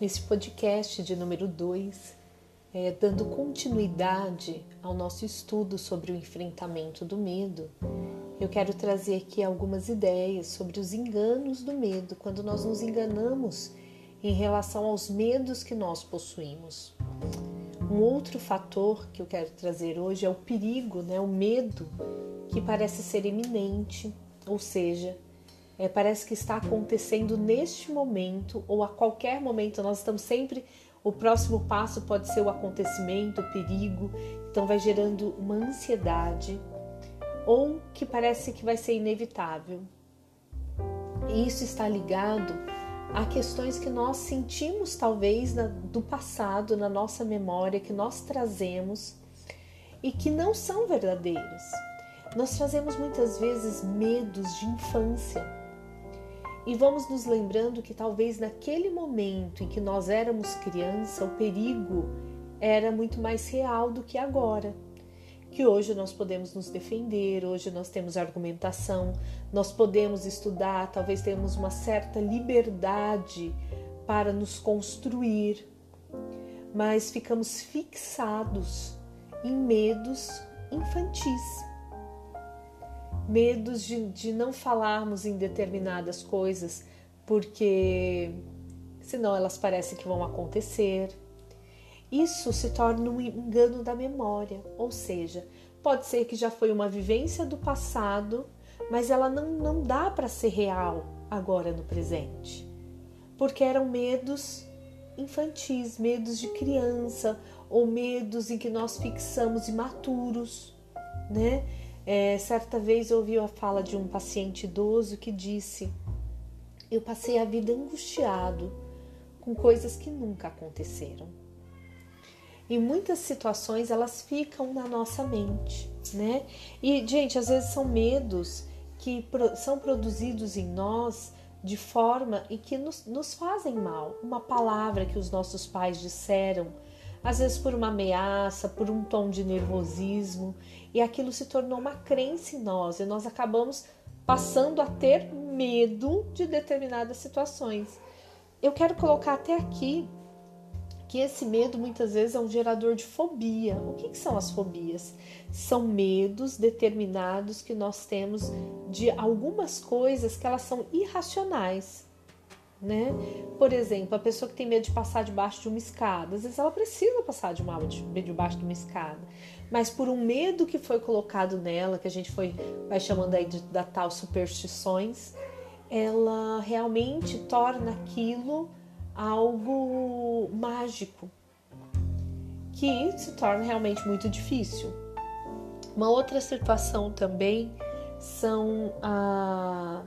nesse podcast de número 2, é, dando continuidade ao nosso estudo sobre o enfrentamento do medo, eu quero trazer aqui algumas ideias sobre os enganos do medo, quando nós nos enganamos em relação aos medos que nós possuímos. Um outro fator que eu quero trazer hoje é o perigo, né? o medo que parece ser iminente, ou seja, é, parece que está acontecendo neste momento ou a qualquer momento. Nós estamos sempre. O próximo passo pode ser o acontecimento, o perigo, então vai gerando uma ansiedade ou que parece que vai ser inevitável. E isso está ligado a questões que nós sentimos, talvez, na, do passado, na nossa memória, que nós trazemos e que não são verdadeiros. Nós fazemos muitas vezes medos de infância e vamos nos lembrando que talvez naquele momento em que nós éramos criança, o perigo era muito mais real do que agora. Que hoje nós podemos nos defender, hoje nós temos argumentação, nós podemos estudar, talvez temos uma certa liberdade para nos construir, mas ficamos fixados em medos infantis medos de, de não falarmos em determinadas coisas, porque senão elas parecem que vão acontecer. Isso se torna um engano da memória, ou seja, pode ser que já foi uma vivência do passado, mas ela não, não dá para ser real agora no presente, porque eram medos infantis, medos de criança ou medos em que nós fixamos imaturos, né? É, certa vez eu ouvi a fala de um paciente idoso que disse: Eu passei a vida angustiado com coisas que nunca aconteceram. E muitas situações elas ficam na nossa mente, né? E, gente, às vezes são medos que são produzidos em nós de forma e que nos, nos fazem mal. Uma palavra que os nossos pais disseram às vezes por uma ameaça, por um tom de nervosismo, e aquilo se tornou uma crença em nós e nós acabamos passando a ter medo de determinadas situações. Eu quero colocar até aqui que esse medo muitas vezes é um gerador de fobia. O que, que, são as fobias? São medos determinados que nós temos de algumas coisas que elas são irracionais né? Por exemplo, a pessoa que tem medo de passar debaixo de uma escada, às vezes ela precisa passar de uma, de, debaixo de uma escada, mas por um medo que foi colocado nela, que a gente foi vai chamando aí de, da tal superstições, ela realmente torna aquilo algo mágico, que se torna realmente muito difícil. Uma outra situação também são a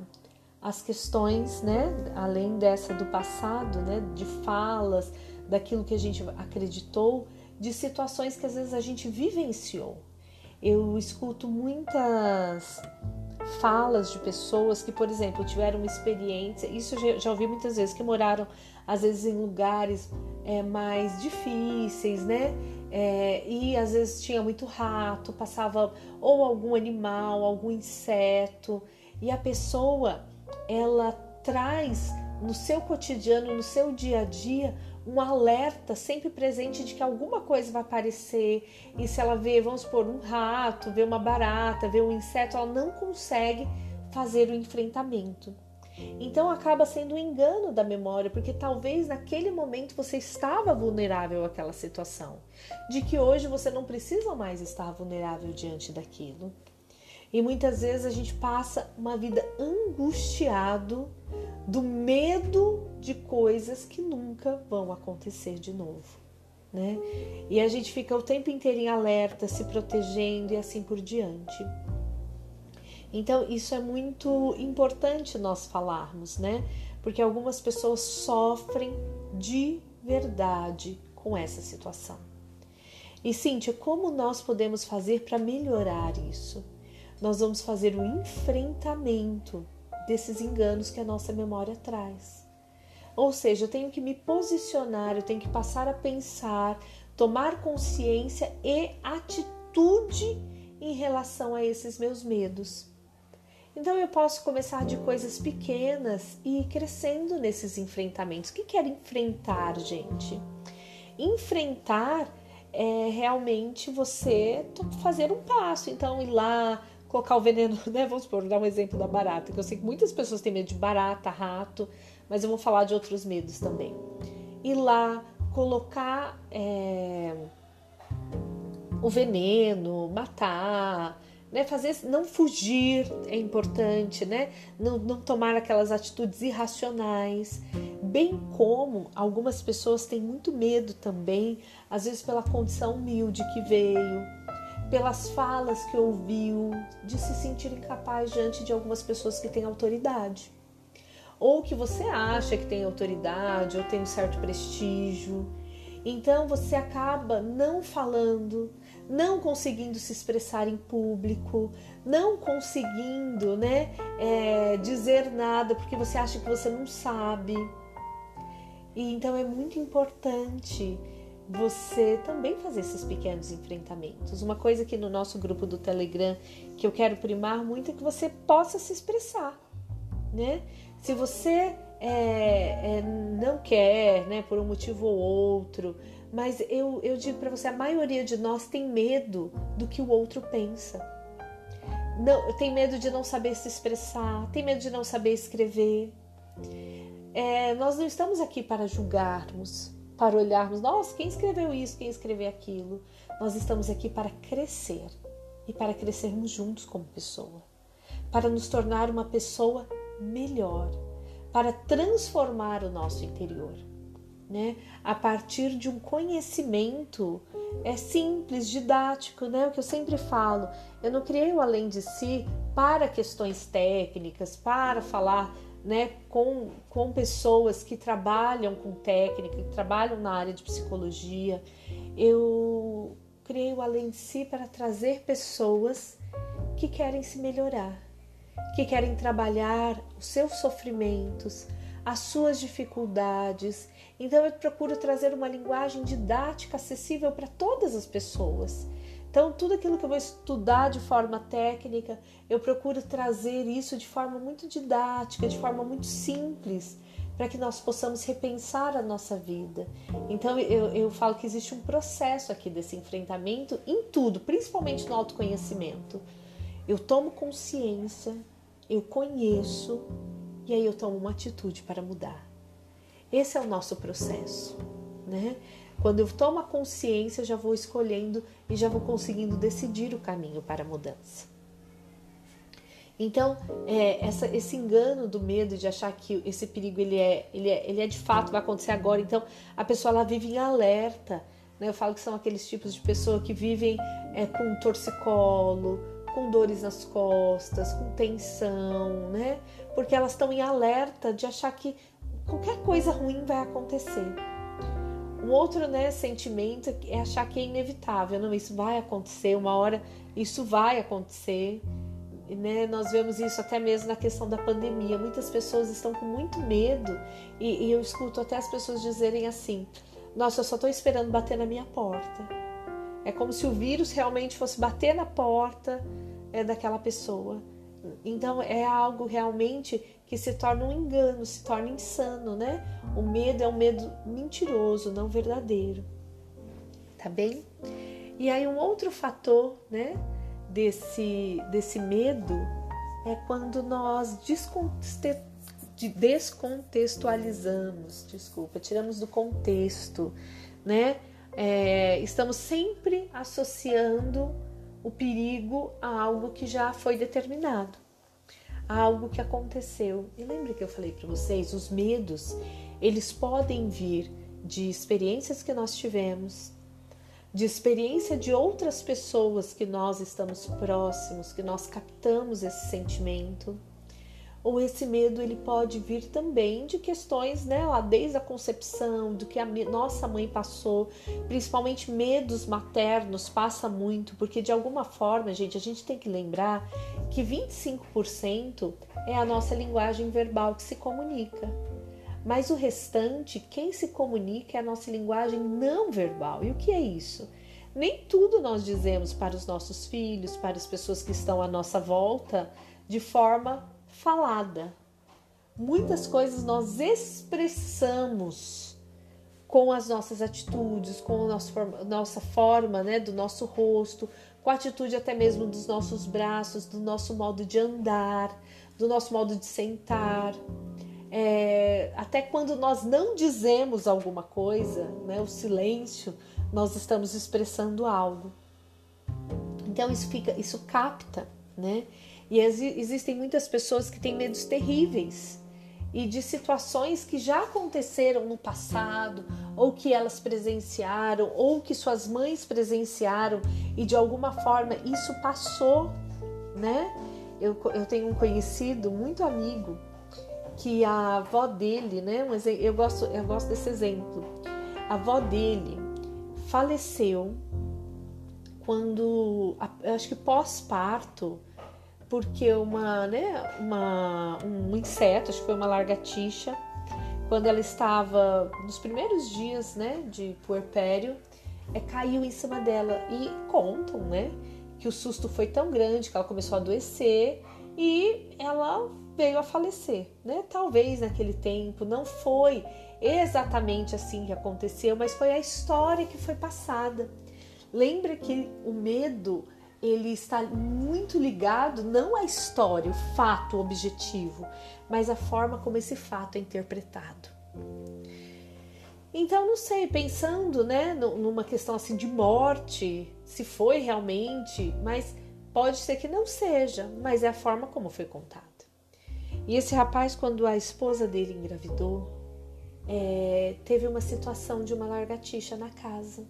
as questões, né, além dessa do passado, né, de falas, daquilo que a gente acreditou, de situações que às vezes a gente vivenciou. Eu escuto muitas falas de pessoas que, por exemplo, tiveram uma experiência, isso eu já ouvi muitas vezes, que moraram às vezes em lugares é, mais difíceis, né? É, e às vezes tinha muito rato, passava ou algum animal, algum inseto, e a pessoa ela traz no seu cotidiano, no seu dia a dia, um alerta sempre presente de que alguma coisa vai aparecer. E se ela vê, vamos supor, um rato, vê uma barata, vê um inseto, ela não consegue fazer o enfrentamento. Então acaba sendo um engano da memória, porque talvez naquele momento você estava vulnerável àquela situação, de que hoje você não precisa mais estar vulnerável diante daquilo. E muitas vezes a gente passa uma vida angustiado do medo de coisas que nunca vão acontecer de novo, né? E a gente fica o tempo inteiro em alerta, se protegendo e assim por diante. Então, isso é muito importante nós falarmos, né? Porque algumas pessoas sofrem de verdade com essa situação. E Cíntia, como nós podemos fazer para melhorar isso? Nós vamos fazer o enfrentamento desses enganos que a nossa memória traz. Ou seja, eu tenho que me posicionar, eu tenho que passar a pensar, tomar consciência e atitude em relação a esses meus medos. Então eu posso começar de coisas pequenas e ir crescendo nesses enfrentamentos. O que quer enfrentar, gente? Enfrentar é realmente você fazer um passo. Então, ir lá, colocar o veneno, né? Vamos supor, dar um exemplo da barata, que eu sei que muitas pessoas têm medo de barata, rato, mas eu vou falar de outros medos também. Ir lá, colocar é, o veneno, matar, né? Fazer, não fugir é importante, né? Não, não tomar aquelas atitudes irracionais, bem como algumas pessoas têm muito medo também, às vezes pela condição humilde que veio, pelas falas que ouviu, de se sentir incapaz diante de algumas pessoas que têm autoridade. Ou que você acha que tem autoridade ou tem um certo prestígio. Então você acaba não falando, não conseguindo se expressar em público, não conseguindo né, é, dizer nada porque você acha que você não sabe. E então é muito importante você também fazer esses pequenos enfrentamentos. Uma coisa que no nosso grupo do Telegram que eu quero primar muito é que você possa se expressar, né? Se você é, é, não quer, né, por um motivo ou outro, mas eu, eu digo para você, a maioria de nós tem medo do que o outro pensa. Não, tem medo de não saber se expressar, tem medo de não saber escrever. É, nós não estamos aqui para julgarmos, para olharmos, nossa, quem escreveu isso, quem escreveu aquilo. Nós estamos aqui para crescer e para crescermos juntos como pessoa, para nos tornar uma pessoa melhor, para transformar o nosso interior. Né? A partir de um conhecimento é simples, didático, né? O que eu sempre falo. Eu não criei o além de si para questões técnicas, para falar né, com, com pessoas que trabalham com técnica, que trabalham na área de psicologia. Eu criei o Além de Si para trazer pessoas que querem se melhorar, que querem trabalhar os seus sofrimentos, as suas dificuldades. Então eu procuro trazer uma linguagem didática acessível para todas as pessoas. Então, tudo aquilo que eu vou estudar de forma técnica, eu procuro trazer isso de forma muito didática, de forma muito simples, para que nós possamos repensar a nossa vida. Então, eu, eu falo que existe um processo aqui desse enfrentamento em tudo, principalmente no autoconhecimento. Eu tomo consciência, eu conheço e aí eu tomo uma atitude para mudar. Esse é o nosso processo, né? Quando eu tomo a consciência, eu já vou escolhendo e já vou conseguindo decidir o caminho para a mudança. Então, é, essa, esse engano do medo de achar que esse perigo ele é, ele é, ele é de fato vai acontecer agora. Então, a pessoa ela vive em alerta. Né? Eu falo que são aqueles tipos de pessoa que vivem é, com torcicolo, com dores nas costas, com tensão, né? Porque elas estão em alerta de achar que qualquer coisa ruim vai acontecer. Um outro né, sentimento é achar que é inevitável, não, isso vai acontecer, uma hora isso vai acontecer. Né? Nós vemos isso até mesmo na questão da pandemia. Muitas pessoas estão com muito medo e, e eu escuto até as pessoas dizerem assim: Nossa, eu só estou esperando bater na minha porta. É como se o vírus realmente fosse bater na porta é, daquela pessoa. Então é algo realmente que se torna um engano, se torna insano, né? O medo é um medo mentiroso, não verdadeiro. Tá bem? E aí um outro fator, né, desse desse medo é quando nós descontextualizamos, desculpa, tiramos do contexto, né? É, estamos sempre associando o perigo a algo que já foi determinado, a algo que aconteceu. E lembre que eu falei para vocês, os medos, eles podem vir de experiências que nós tivemos, de experiência de outras pessoas que nós estamos próximos, que nós captamos esse sentimento ou esse medo ele pode vir também de questões, né, lá desde a concepção, do que a nossa mãe passou, principalmente medos maternos passa muito, porque de alguma forma, gente, a gente tem que lembrar que 25% é a nossa linguagem verbal que se comunica. Mas o restante, quem se comunica é a nossa linguagem não verbal. E o que é isso? Nem tudo nós dizemos para os nossos filhos, para as pessoas que estão à nossa volta, de forma falada. Muitas coisas nós expressamos com as nossas atitudes, com a nossa, nossa forma, né, do nosso rosto, com a atitude até mesmo dos nossos braços, do nosso modo de andar, do nosso modo de sentar. É, até quando nós não dizemos alguma coisa, né, o silêncio, nós estamos expressando algo. Então isso fica, isso capta, né? E existem muitas pessoas que têm medos terríveis e de situações que já aconteceram no passado, ou que elas presenciaram, ou que suas mães presenciaram e de alguma forma isso passou, né? Eu, eu tenho um conhecido, muito amigo, que a avó dele, né? Eu gosto, eu gosto desse exemplo. A avó dele faleceu quando, acho que pós-parto, porque uma, né, uma, um inseto, acho que foi uma largatixa, quando ela estava nos primeiros dias, né, de puerpério, é, caiu em cima dela e contam, né, que o susto foi tão grande que ela começou a adoecer e ela veio a falecer, né? Talvez naquele tempo não foi exatamente assim que aconteceu, mas foi a história que foi passada. Lembra que o medo ele está muito ligado não à história, o fato objetivo, mas à forma como esse fato é interpretado. Então, não sei, pensando, né, numa questão assim de morte, se foi realmente, mas pode ser que não seja, mas é a forma como foi contado. E esse rapaz, quando a esposa dele engravidou, é, teve uma situação de uma largatixa na casa.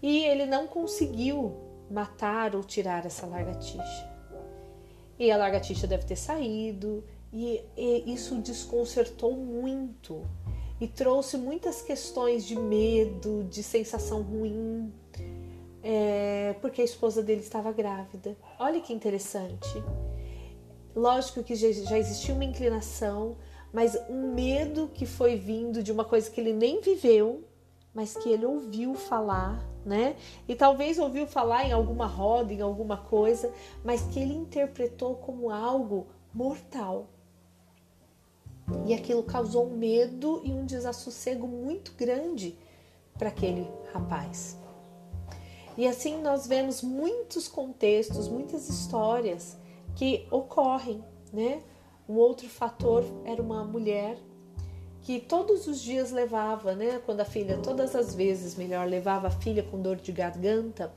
E ele não conseguiu matar ou tirar essa largatixa. E a largatixa deve ter saído, e, e isso desconcertou muito e trouxe muitas questões de medo, de sensação ruim, é, porque a esposa dele estava grávida. Olha que interessante. Lógico que já, já existia uma inclinação, mas um medo que foi vindo de uma coisa que ele nem viveu, mas que ele ouviu falar, né? E talvez ouviu falar em alguma roda, em alguma coisa, mas que ele interpretou como algo mortal. E aquilo causou um medo e um desassossego muito grande para aquele rapaz. E assim nós vemos muitos contextos, muitas histórias que ocorrem, né? Um outro fator era uma mulher que todos os dias levava, né, quando a filha, todas as vezes, melhor, levava a filha com dor de garganta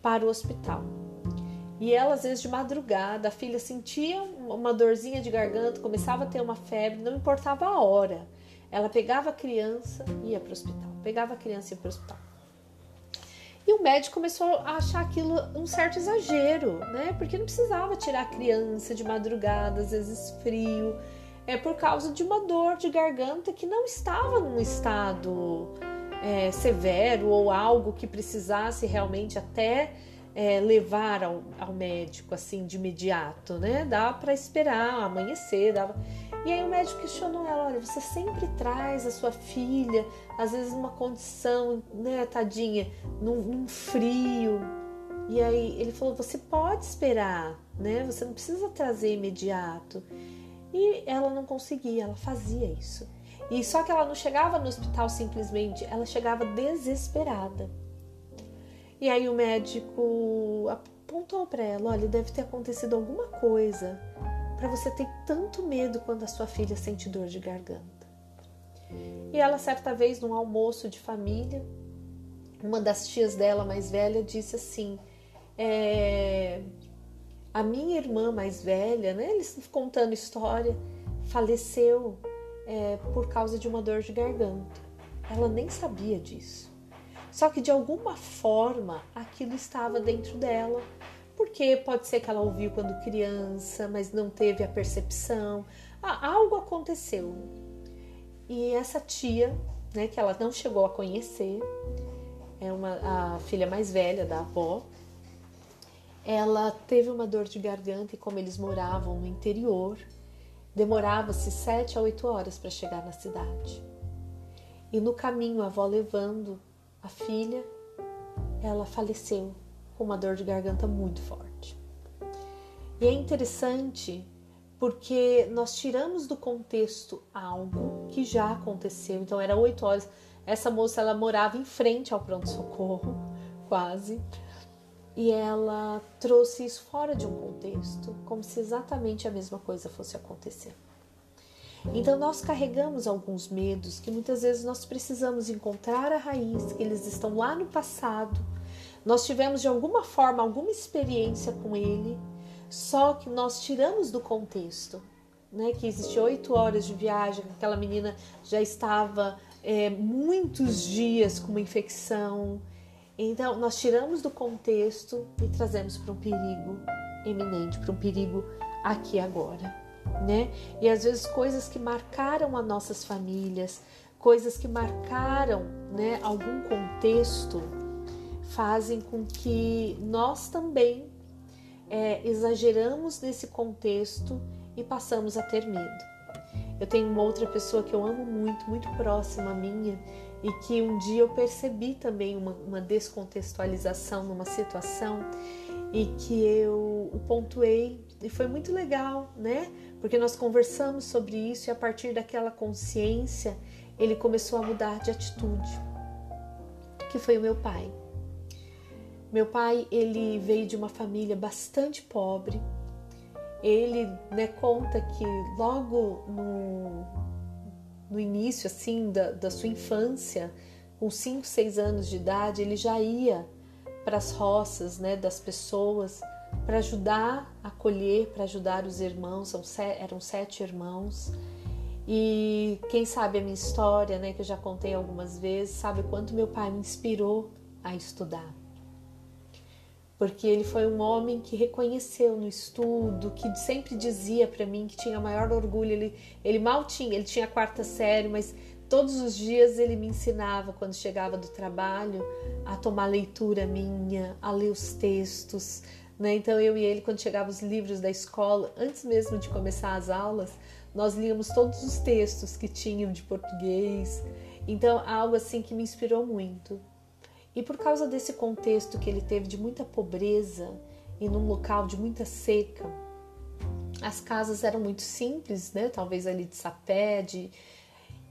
para o hospital. E ela, às vezes, de madrugada, a filha sentia uma dorzinha de garganta, começava a ter uma febre, não importava a hora. Ela pegava a criança e ia para o hospital. Pegava a criança e ia para o hospital. E o médico começou a achar aquilo um certo exagero, né? Porque não precisava tirar a criança de madrugada, às vezes frio. É por causa de uma dor de garganta que não estava num estado é, severo ou algo que precisasse realmente até é, levar ao, ao, médico assim de imediato, né? Dá para esperar amanhecer, dava. E aí o médico questionou ela: olha, você sempre traz a sua filha, às vezes numa condição, né, tadinha, num, num frio. E aí ele falou: você pode esperar, né? Você não precisa trazer imediato. E ela não conseguia, ela fazia isso. E só que ela não chegava no hospital simplesmente, ela chegava desesperada. E aí o médico apontou para ela: olha, deve ter acontecido alguma coisa para você ter tanto medo quando a sua filha sente dor de garganta. E ela, certa vez, num almoço de família, uma das tias dela mais velha disse assim: é, a minha irmã mais velha, né, eles contando história, faleceu é, por causa de uma dor de garganta. Ela nem sabia disso. Só que de alguma forma aquilo estava dentro dela, porque pode ser que ela ouviu quando criança, mas não teve a percepção. Ah, algo aconteceu. E essa tia, né, que ela não chegou a conhecer, é uma a filha mais velha da avó. Ela teve uma dor de garganta e como eles moravam no interior, demorava-se sete a oito horas para chegar na cidade. E no caminho a avó levando a filha, ela faleceu com uma dor de garganta muito forte. E é interessante porque nós tiramos do contexto algo que já aconteceu. Então era oito horas. Essa moça ela morava em frente ao pronto socorro, quase, e ela trouxe isso fora de um contexto, como se exatamente a mesma coisa fosse acontecer. Então nós carregamos alguns medos que muitas vezes nós precisamos encontrar a raiz, que eles estão lá no passado. Nós tivemos de alguma forma alguma experiência com ele, só que nós tiramos do contexto, né? Que existe oito horas de viagem, aquela menina já estava é, muitos dias com uma infecção. Então nós tiramos do contexto e trazemos para um perigo eminente, para um perigo aqui agora né? E às vezes coisas que marcaram as nossas famílias, coisas que marcaram, né, algum contexto, fazem com que nós também é, exageramos nesse contexto e passamos a ter medo. Eu tenho uma outra pessoa que eu amo muito, muito próxima minha, e que um dia eu percebi também uma, uma descontextualização numa situação e que eu o pontuei e foi muito legal, né? porque nós conversamos sobre isso e a partir daquela consciência ele começou a mudar de atitude, que foi o meu pai. Meu pai ele veio de uma família bastante pobre. Ele né, conta que logo no, no início assim da, da sua infância, com 5, 6 anos de idade, ele já ia para as roças né, das pessoas para ajudar a colher, para ajudar os irmãos, eram sete irmãos. E quem sabe a minha história, né, que eu já contei algumas vezes, sabe quanto meu pai me inspirou a estudar. Porque ele foi um homem que reconheceu no estudo, que sempre dizia para mim que tinha maior orgulho. Ele, ele mal tinha, ele tinha a quarta série, mas todos os dias ele me ensinava, quando chegava do trabalho, a tomar leitura minha, a ler os textos, né? Então eu e ele, quando chegavam os livros da escola, antes mesmo de começar as aulas, nós líamos todos os textos que tinham de português. Então algo assim que me inspirou muito. E por causa desse contexto que ele teve de muita pobreza e num local de muita seca, as casas eram muito simples, né? Talvez ali de sapé, de...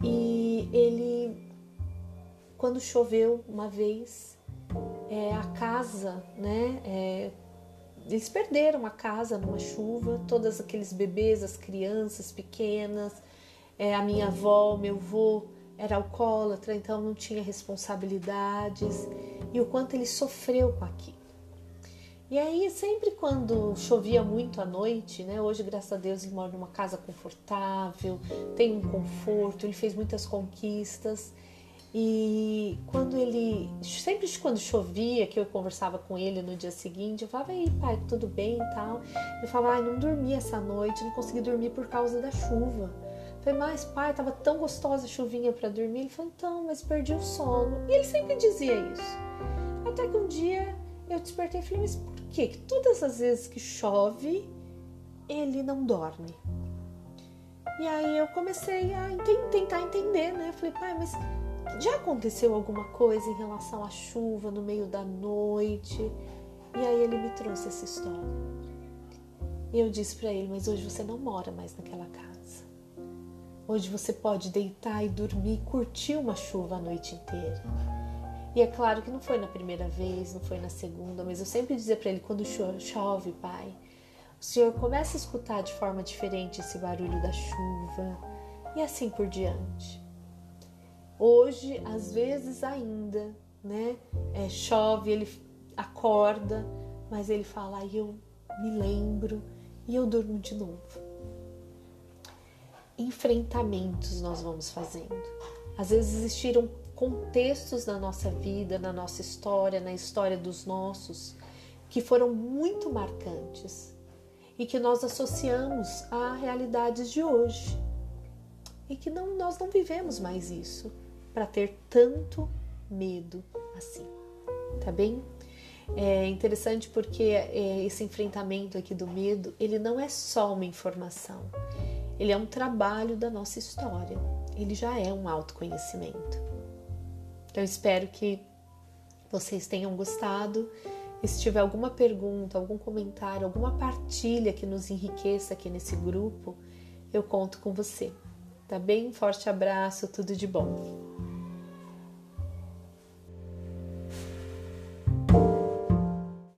e ele, quando choveu uma vez, é, a casa, né? É, eles perderam a casa numa chuva, todos aqueles bebês, as crianças pequenas, é, a minha avó, meu avô era alcoólatra, então não tinha responsabilidades e o quanto ele sofreu com aquilo. E aí, sempre quando chovia muito à noite, né? Hoje, graças a Deus, ele mora numa casa confortável, tem um conforto, ele fez muitas conquistas. E quando ele, sempre quando chovia, que eu conversava com ele no dia seguinte, eu falava, ei pai, tudo bem e tal. Ele falava, ai, não dormi essa noite, não consegui dormir por causa da chuva. Falei, mas pai, tava tão gostosa a chuvinha para dormir. Ele falou, então, mas perdi o sono. E ele sempre dizia isso. Até que um dia eu despertei e falei, mas por que? que todas as vezes que chove, ele não dorme? E aí eu comecei a tentar entender, né? Falei, pai, mas já aconteceu alguma coisa em relação à chuva no meio da noite? E aí ele me trouxe essa história. E eu disse para ele: Mas hoje você não mora mais naquela casa. Hoje você pode deitar e dormir, curtir uma chuva a noite inteira. E é claro que não foi na primeira vez, não foi na segunda, mas eu sempre dizia para ele: quando chove, pai, o senhor começa a escutar de forma diferente esse barulho da chuva e assim por diante. Hoje, às vezes ainda, né? É, chove, ele acorda, mas ele fala, aí eu me lembro e eu durmo de novo. Enfrentamentos nós vamos fazendo. Às vezes existiram contextos na nossa vida, na nossa história, na história dos nossos, que foram muito marcantes e que nós associamos a realidades de hoje e que não, nós não vivemos mais isso para ter tanto medo assim, tá bem? É interessante porque é, esse enfrentamento aqui do medo, ele não é só uma informação, ele é um trabalho da nossa história, ele já é um autoconhecimento. Então, espero que vocês tenham gostado E se tiver alguma pergunta, algum comentário, alguma partilha que nos enriqueça aqui nesse grupo, eu conto com você. Tá bem? Forte abraço, tudo de bom.